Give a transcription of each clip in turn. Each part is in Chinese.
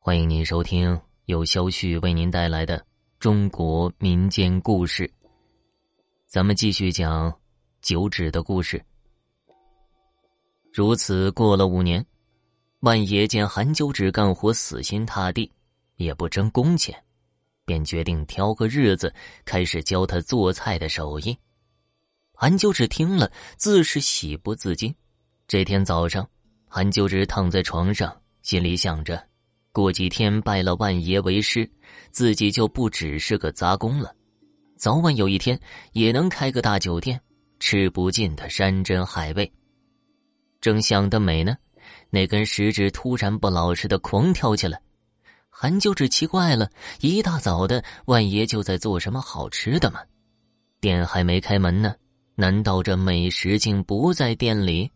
欢迎您收听由肖旭为您带来的中国民间故事。咱们继续讲九指的故事。如此过了五年，万爷见韩九指干活死心塌地，也不争工钱，便决定挑个日子开始教他做菜的手艺。韩九指听了，自是喜不自禁。这天早上，韩九指躺在床上，心里想着。过几天拜了万爷为师，自己就不只是个杂工了，早晚有一天也能开个大酒店，吃不尽的山珍海味。正想得美呢，那根食指突然不老实的狂跳起来。韩九指奇怪了，一大早的，万爷就在做什么好吃的吗？店还没开门呢，难道这美食竟不在店里？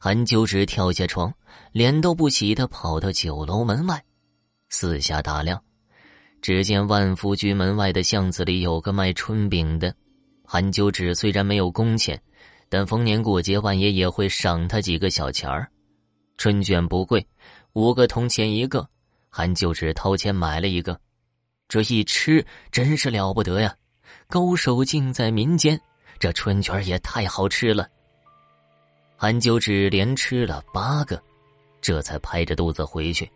韩九指跳下床，脸都不洗的跑到酒楼门外，四下打量。只见万福居门外的巷子里有个卖春饼的。韩九指虽然没有工钱，但逢年过节万爷也会赏他几个小钱儿。春卷不贵，五个铜钱一个。韩九指掏钱买了一个，这一吃真是了不得呀！高手尽在民间，这春卷也太好吃了。韩九指连吃了八个，这才拍着肚子回去。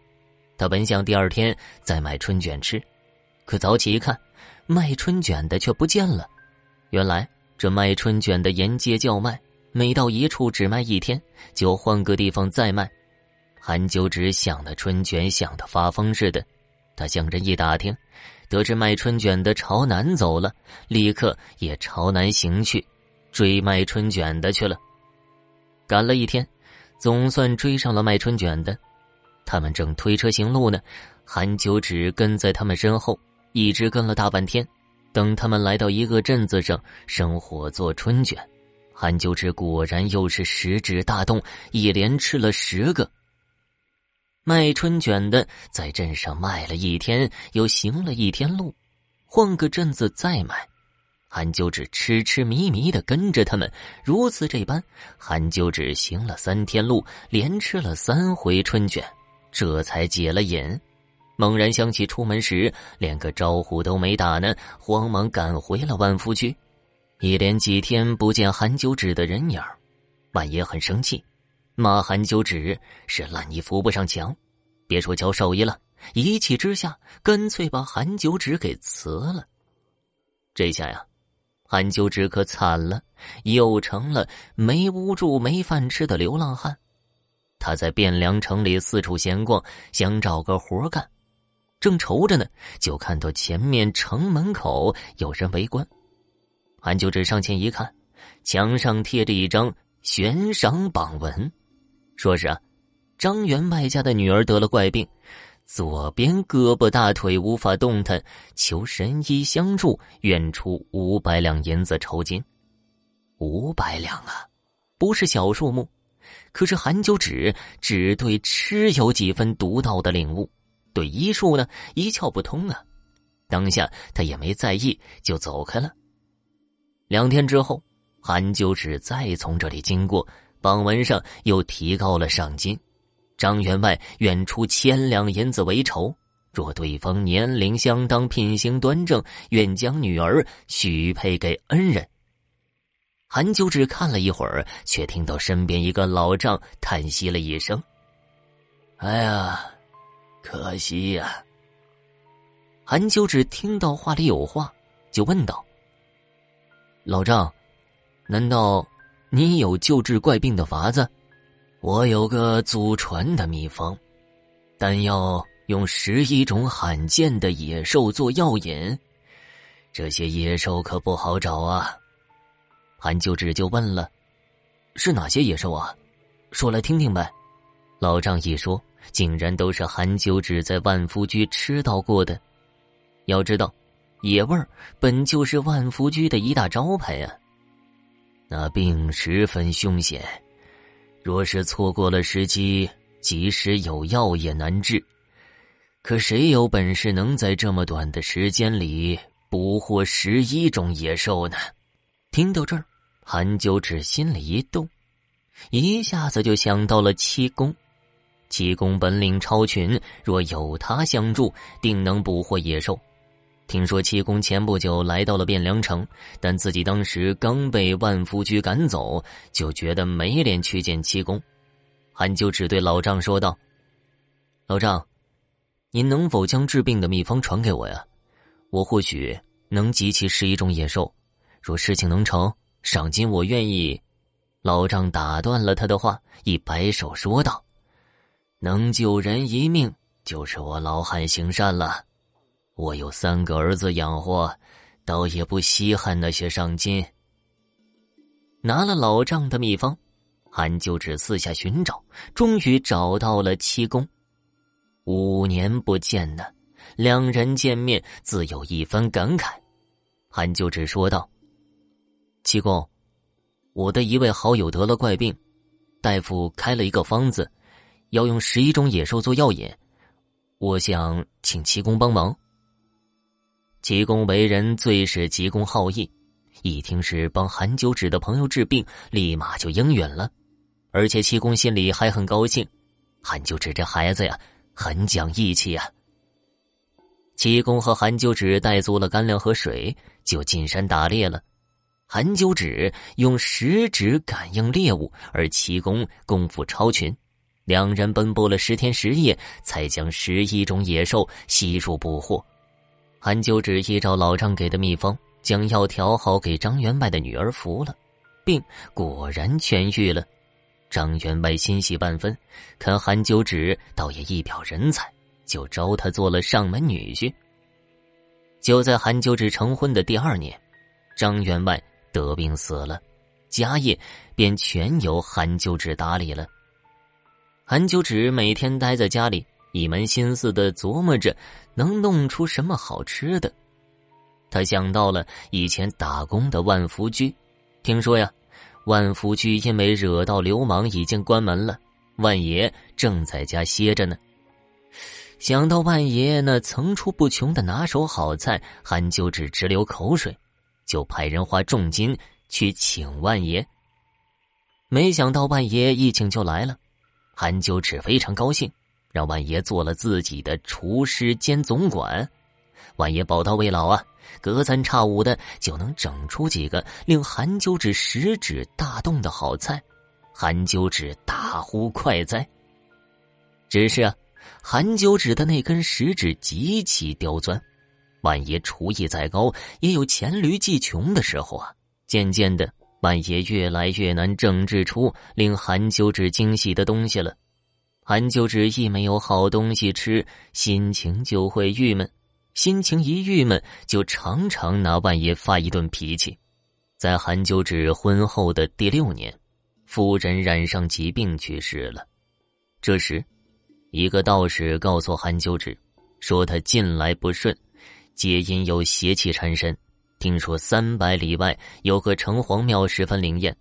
他本想第二天再买春卷吃，可早起一看，卖春卷的却不见了。原来这卖春卷的沿街叫卖，每到一处只卖一天，就换个地方再卖。韩九指想的春卷想的发疯似的，他向人一打听，得知卖春卷的朝南走了，立刻也朝南行去，追卖春卷的去了。赶了一天，总算追上了卖春卷的。他们正推车行路呢，韩九指跟在他们身后，一直跟了大半天。等他们来到一个镇子上，生火做春卷，韩九指果然又是食指大动，一连吃了十个。卖春卷的在镇上卖了一天，又行了一天路，换个镇子再买。韩九指痴痴迷迷的跟着他们，如此这般，韩九指行了三天路，连吃了三回春卷，这才解了瘾。猛然想起出门时连个招呼都没打呢，慌忙赶回了万福居。一连几天不见韩九指的人影万爷很生气，骂韩九指是烂泥扶不上墙，别说教手艺了，一气之下干脆把韩九指给辞了。这下呀。韩九指可惨了，又成了没屋住、没饭吃的流浪汉。他在汴梁城里四处闲逛，想找个活干，正愁着呢，就看到前面城门口有人围观。韩九指上前一看，墙上贴着一张悬赏榜文，说是啊，张员外家的女儿得了怪病。左边胳膊大腿无法动弹，求神医相助，愿出五百两银子酬金。五百两啊，不是小数目。可是韩九指只对吃有几分独到的领悟，对医术呢一窍不通啊。当下他也没在意，就走开了。两天之后，韩九指再从这里经过，榜文上又提高了赏金。张员外愿出千两银子为酬，若对方年龄相当、品行端正，愿将女儿许配给恩人。韩九指看了一会儿，却听到身边一个老丈叹息了一声：“哎呀，可惜呀。”韩九指听到话里有话，就问道：“老丈，难道你有救治怪病的法子？”我有个祖传的秘方，但要用十一种罕见的野兽做药引，这些野兽可不好找啊。韩九指就问了：“是哪些野兽啊？说来听听呗。”老丈一说，竟然都是韩九指在万福居吃到过的。要知道，野味儿本就是万福居的一大招牌呀。那病十分凶险。若是错过了时机，即使有药也难治。可谁有本事能在这么短的时间里捕获十一种野兽呢？听到这儿，韩九指心里一动，一下子就想到了七公。七公本领超群，若有他相助，定能捕获野兽。听说七公前不久来到了汴梁城，但自己当时刚被万福居赶走，就觉得没脸去见七公。韩就只对老丈说道：“老丈，您能否将治病的秘方传给我呀？我或许能集齐十一种野兽。若事情能成，赏金我愿意。”老丈打断了他的话，一摆手说道。能救人一命，就是我老汉行善了。我有三个儿子养活，倒也不稀罕那些赏金。拿了老丈的秘方，韩就只四下寻找，终于找到了七公。五年不见呢，两人见面自有一番感慨。韩就只说道：“七公，我的一位好友得了怪病，大夫开了一个方子。”要用十一种野兽做药引，我想请七公帮忙。齐公为人最是急公好义，一听是帮韩九指的朋友治病，立马就应允了。而且齐公心里还很高兴，韩九指这孩子呀，很讲义气呀。齐公和韩九指带足了干粮和水，就进山打猎了。韩九指用食指感应猎物，而齐公功夫超群。两人奔波了十天十夜，才将十一种野兽悉数捕获。韩九指依照老丈给的秘方，将药调好给张员外的女儿服了，病果然痊愈了。张员外欣喜万分，看韩九指倒也一表人才，就招他做了上门女婿。就在韩九指成婚的第二年，张员外得病死了，家业便全由韩九指打理了。韩九指每天待在家里，一门心思的琢磨着能弄出什么好吃的。他想到了以前打工的万福居，听说呀，万福居因为惹到流氓已经关门了，万爷正在家歇着呢。想到万爷那层出不穷的拿手好菜，韩九指直流口水，就派人花重金去请万爷。没想到万爷一请就来了。韩九指非常高兴，让万爷做了自己的厨师兼总管。万爷宝刀未老啊，隔三差五的就能整出几个令韩九指食指大动的好菜。韩九指大呼快哉。只是啊，韩九指的那根食指极其刁钻，万爷厨艺再高，也有黔驴技穷的时候啊。渐渐的。万爷越来越难整治出令韩九指惊喜的东西了。韩九指一没有好东西吃，心情就会郁闷。心情一郁闷，就常常拿万爷发一顿脾气。在韩九指婚后的第六年，夫人染上疾病去世了。这时，一个道士告诉韩九指，说他近来不顺，皆因有邪气缠身。听说三百里外有个城隍庙十分灵验，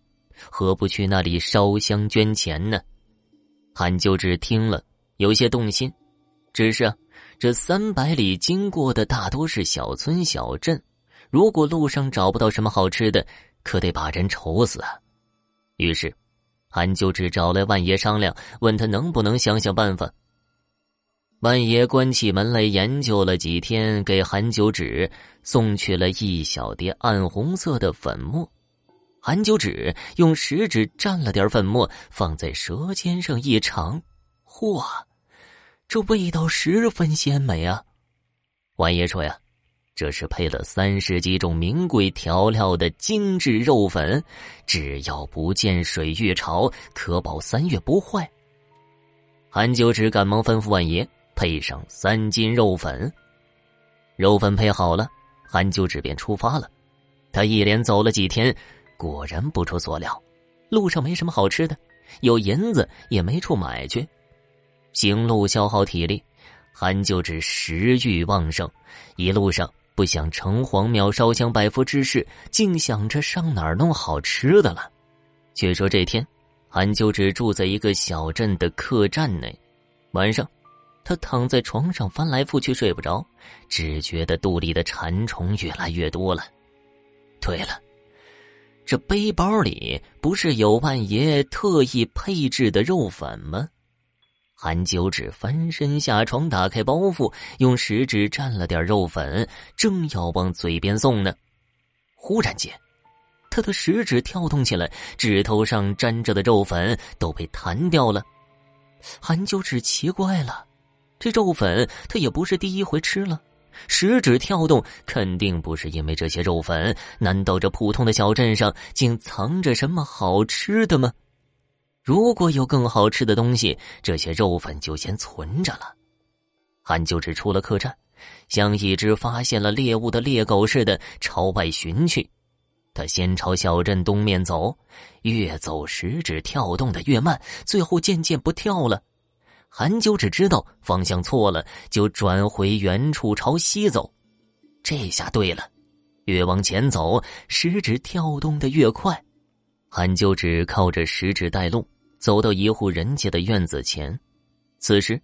何不去那里烧香捐钱呢？韩九指听了有些动心，只是啊，这三百里经过的大多是小村小镇，如果路上找不到什么好吃的，可得把人愁死啊。于是，韩九指找来万爷商量，问他能不能想想办法。万爷关起门来研究了几天，给韩九指送去了一小碟暗红色的粉末。韩九指用食指蘸了点粉末，放在舌尖上一尝，嚯，这味道十分鲜美啊！万爷说呀，这是配了三十几种名贵调料的精致肉粉，只要不见水浴潮，可保三月不坏。韩九指赶忙吩咐万爷。配上三斤肉粉，肉粉配好了，韩九指便出发了。他一连走了几天，果然不出所料，路上没什么好吃的，有银子也没处买去。行路消耗体力，韩九指食欲旺盛，一路上不想城隍庙烧香拜佛之事，竟想着上哪儿弄好吃的了。却说这天，韩九指住在一个小镇的客栈内，晚上。他躺在床上翻来覆去睡不着，只觉得肚里的馋虫越来越多了。对了，这背包里不是有万爷特意配制的肉粉吗？韩九指翻身下床，打开包袱，用食指蘸了点肉粉，正要往嘴边送呢，忽然间，他的食指跳动起来，指头上沾着的肉粉都被弹掉了。韩九指奇怪了，这肉粉他也不是第一回吃了，食指跳动肯定不是因为这些肉粉，难道这普通的小镇上竟藏着什么好吃的吗？如果有更好吃的东西，这些肉粉就先存着了。韩就指出了客栈，像一只发现了猎物的猎狗似的朝外寻去。他先朝小镇东面走，越走食指跳动的越慢，最后渐渐不跳了。韩九只知道方向错了，就转回原处朝西走。这下对了，越往前走，食指跳动的越快。韩九指靠着食指带路，走到一户人家的院子前。此时，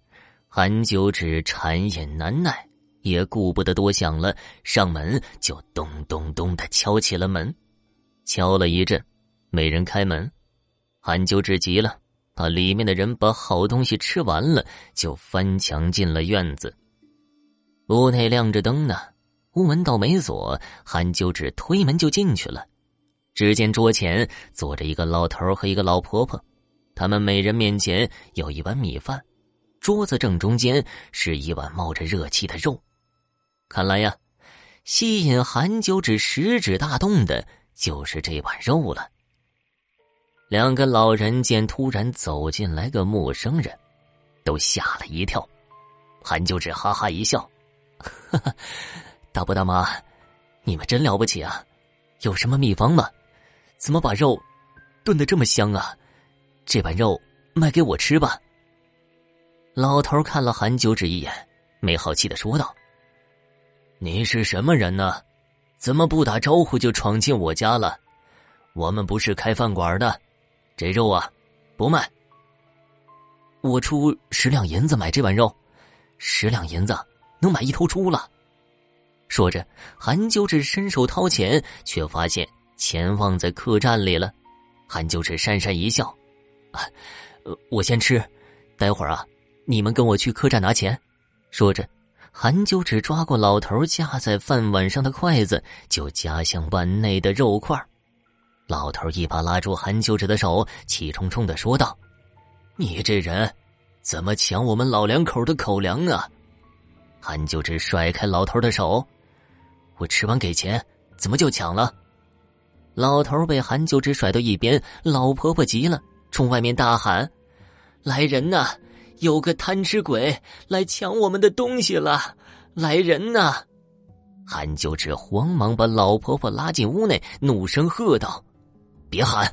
韩九指馋眼难耐，也顾不得多想了，上门就咚咚咚的敲起了门。敲了一阵，没人开门。韩九指急了，怕里面的人把好东西吃完了，就翻墙进了院子。屋内亮着灯呢，屋门倒没锁，韩九指推门就进去了。只见桌前坐着一个老头和一个老婆婆，他们每人面前有一碗米饭，桌子正中间是一碗冒着热气的肉。看来呀，吸引韩九指食指大动的就是这碗肉了。两个老人见突然走进来个陌生人，都吓了一跳。韩九指哈哈一笑：“哈哈，大伯大妈，你们真了不起啊！有什么秘方吗？”怎么把肉炖的这么香啊？这碗肉卖给我吃吧。老头看了韩九指一眼，没好气的说道：“你是什么人呢？怎么不打招呼就闯进我家了？我们不是开饭馆的，这肉啊不卖。我出十两银子买这碗肉，十两银子能买一头猪了。”说着，韩九指伸手掏钱，却发现。钱忘在客栈里了，韩九指讪讪一笑：“啊，我先吃，待会儿啊，你们跟我去客栈拿钱。”说着，韩九指抓过老头架在饭碗上的筷子，就夹向碗内的肉块。老头一把拉住韩九指的手，气冲冲的说道：“你这人，怎么抢我们老两口的口粮啊？”韩九指甩开老头的手：“我吃完给钱，怎么就抢了？”老头被韩九指甩到一边，老婆婆急了，冲外面大喊：“来人呐！有个贪吃鬼来抢我们的东西了！来人呐！”韩九指慌忙把老婆婆拉进屋内，怒声喝道：“别喊！”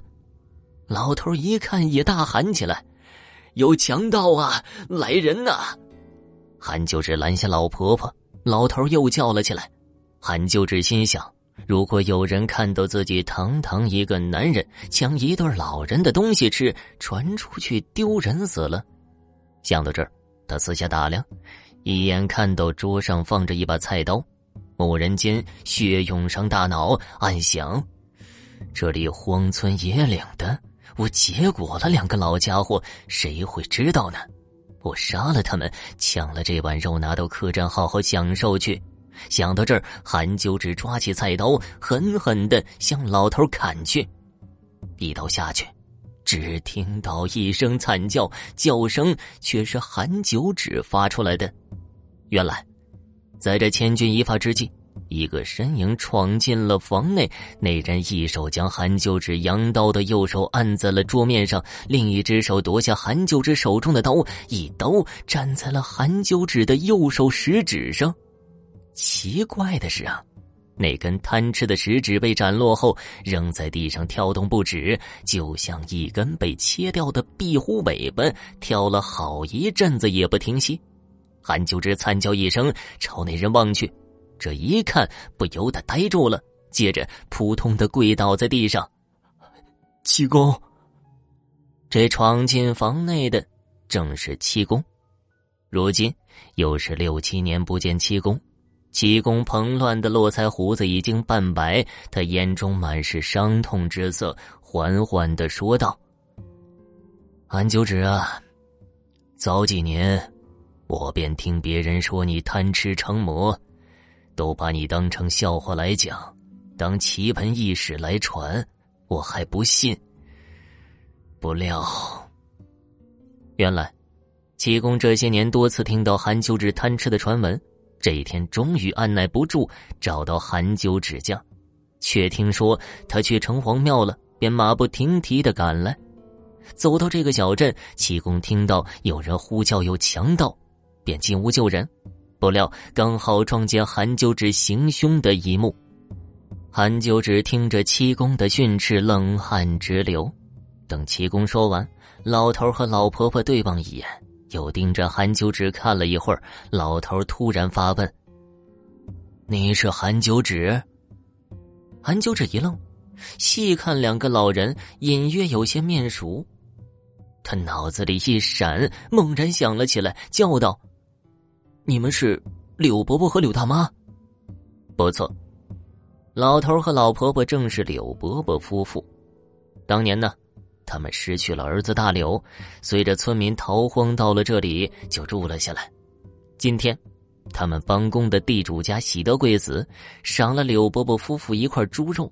老头一看，也大喊起来：“有强盗啊！来人呐！”韩九指拦下老婆婆，老头又叫了起来。韩九指心想。如果有人看到自己堂堂一个男人抢一对老人的东西吃，传出去丢人死了。想到这儿，他四下打量，一眼看到桌上放着一把菜刀，猛然间血涌上大脑，暗想：这里荒村野岭的，我结果了两个老家伙，谁会知道呢？我杀了他们，抢了这碗肉，拿到客栈好好享受去。想到这儿，韩九指抓起菜刀，狠狠的向老头砍去。一刀下去，只听到一声惨叫，叫声却是韩九指发出来的。原来，在这千钧一发之际，一个身影闯进了房内。那人一手将韩九指扬刀的右手按在了桌面上，另一只手夺下韩九指手中的刀，一刀斩在了韩九指的右手食指上。奇怪的是啊，那根贪吃的食指被斩落后，扔在地上跳动不止，就像一根被切掉的壁虎尾巴，跳了好一阵子也不停息。韩九之惨叫一声，朝那人望去，这一看不由得呆住了，接着扑通的跪倒在地上。七公，这闯进房内的正是七公，如今又是六七年不见七公。七公蓬乱的络腮胡子已经半白，他眼中满是伤痛之色，缓缓的说道：“韩九指啊，早几年，我便听别人说你贪吃成魔，都把你当成笑话来讲，当奇闻异事来传，我还不信。不料，原来七公这些年多次听到韩九指贪吃的传闻，这一天终于按耐不住，找到韩九指家，却听说他去城隍庙了，便马不停蹄的赶来。走到这个小镇，七公听到有人呼叫有强盗，便进屋救人。不料刚好撞见韩九指行凶的一幕。韩九指听着七公的训斥，冷汗直流。等七公说完，老头和老婆婆对望一眼，又盯着韩九指看了一会儿。老头突然发问：“你是韩九指？”韩九指一愣，细看两个老人，隐约有些面熟。他脑子里一闪，猛然想了起来，叫道：“你们是柳伯伯和柳大妈？”不错，老头和老婆婆正是柳伯伯夫妇。当年呢，他们失去了儿子大柳，随着村民逃荒到了这里，就住了下来。今天，他们帮工的地主家喜得贵子，赏了柳伯伯夫妇一块猪肉。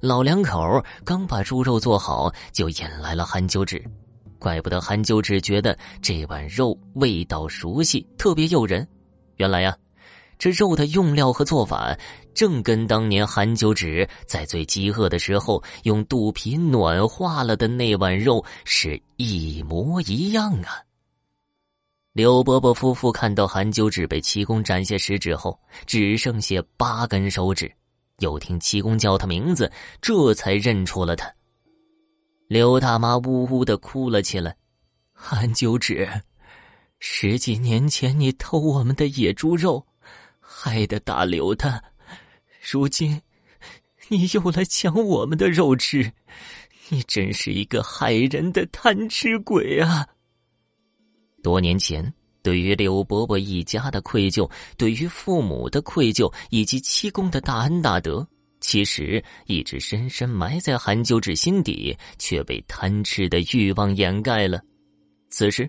老两口刚把猪肉做好，就引来了韩九指。怪不得韩九只觉得这碗肉味道熟悉，特别诱人。原来呀，这肉的用料和做法，正跟当年韩九指在最饥饿的时候用肚皮暖化了的那碗肉是一模一样啊！刘伯伯夫妇看到韩九指被七公斩下食指后，只剩下八根手指，又听七公叫他名字，这才认出了他。刘大妈呜呜的哭了起来，韩九指，十几年前你偷我们的野猪肉，害得大刘他，如今你又来抢我们的肉吃，你真是一个害人的贪吃鬼啊！多年前，对于刘伯伯一家的愧疚，对于父母的愧疚，以及七公的大恩大德。其实一直深深埋在韩九指心底，却被贪吃的欲望掩盖了。此时，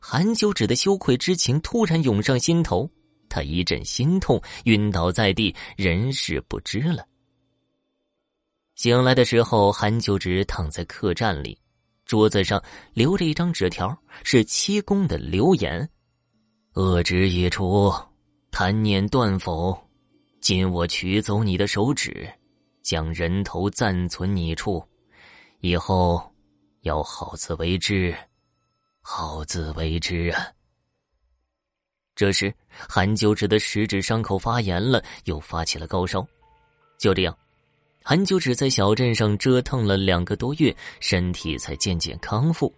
韩九指的羞愧之情突然涌上心头，他一阵心痛，晕倒在地，人事不知了。醒来的时候，韩九指躺在客栈里，桌子上留着一张纸条，是七公的留言：“恶之一出，贪念断否？”今我取走你的手指，将人头暂存你处，以后要好自为之，好自为之啊！这时，韩九指的食指伤口发炎了，又发起了高烧。就这样，韩九指在小镇上折腾了两个多月，身体才渐渐康复。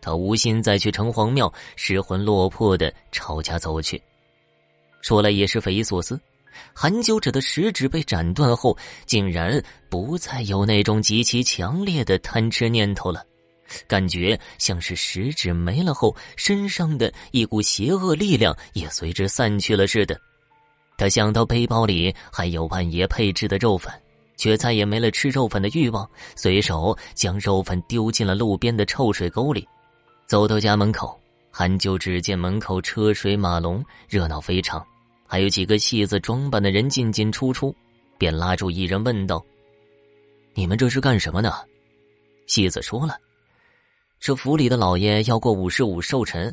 他无心再去城隍庙，失魂落魄的朝家走去。说来也是匪夷所思。韩九指的食指被斩断后，竟然不再有那种极其强烈的贪吃念头了，感觉像是食指没了后，身上的一股邪恶力量也随之散去了似的。他想到背包里还有万爷配制的肉粉，却再也没了吃肉粉的欲望，随手将肉粉丢进了路边的臭水沟里。走到家门口，韩九只见门口车水马龙，热闹非常。还有几个戏子装扮的人进进出出，便拉住一人问道：“你们这是干什么呢？”戏子说了：“这府里的老爷要过五十五寿辰，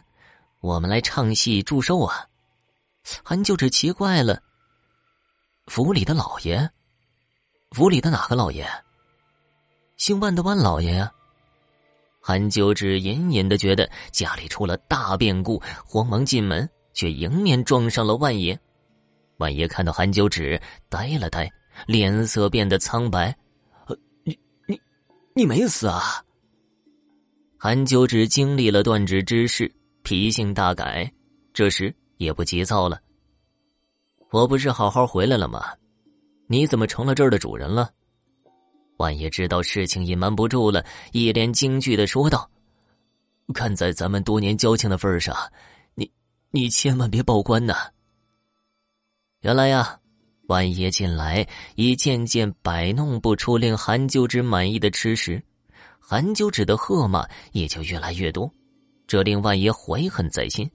我们来唱戏祝寿啊。”韩九指奇怪了：“府里的老爷？府里的哪个老爷？姓万的万老爷呀？”韩九指隐隐的觉得家里出了大变故，慌忙进门。却迎面撞上了万爷，万爷看到韩九指，呆了呆，脸色变得苍白。呃，你你你没死啊？韩九指经历了断指之事，脾性大改，这时也不急躁了。我不是好好回来了吗？你怎么成了这儿的主人了？万爷知道事情隐瞒不住了，一脸惊惧的说道：“看在咱们多年交情的份上。”你你千万别报官呐！原来呀，万爷近来已渐渐摆弄不出令韩九指满意的吃食，韩九指的喝骂也就越来越多。这令万爷怀恨在心，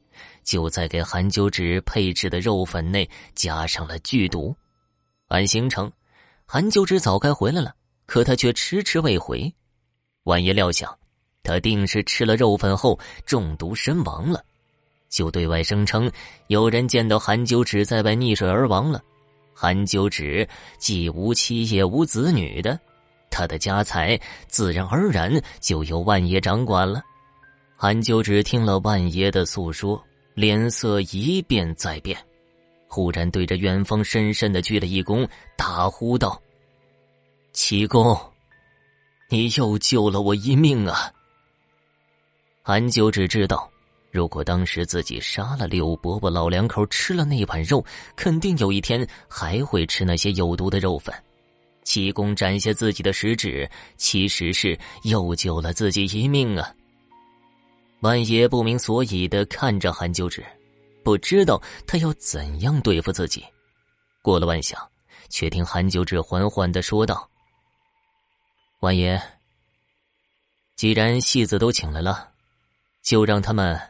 就在给韩九指配制的肉粉内加上了剧毒。按行程，韩九指早该回来了，可他却迟迟未回。万爷料想，他定是吃了肉粉后中毒身亡了，就对外声称有人见到韩九指在外溺水而亡了。韩九指既无妻也无子女的。他的家财自然而然就由万爷掌管了。韩九只听了万爷的诉说，脸色一变再变，忽然对着远方深深的鞠了一躬，大呼道：“启公，你又救了我一命啊！”韩九只知道，如果当时自己杀了柳伯伯老两口，吃了那碗肉，肯定有一天还会吃那些有毒的肉粉。启公展下自己的食指，其实是又救了自己一命啊！万爷不明所以的看着韩九指，不知道他要怎样对付自己。过了万想，却听韩九指缓缓的说道：“万爷，既然戏子都请来了，就让他们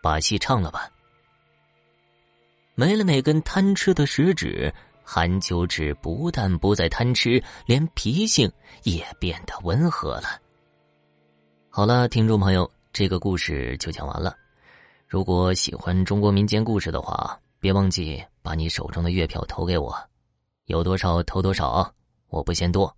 把戏唱了吧。没了那根贪吃的食指。”韩秋指不但不再贪吃，连脾性也变得温和了。好了，听众朋友，这个故事就讲完了。如果喜欢中国民间故事的话，别忘记把你手中的月票投给我，有多少投多少，我不嫌多。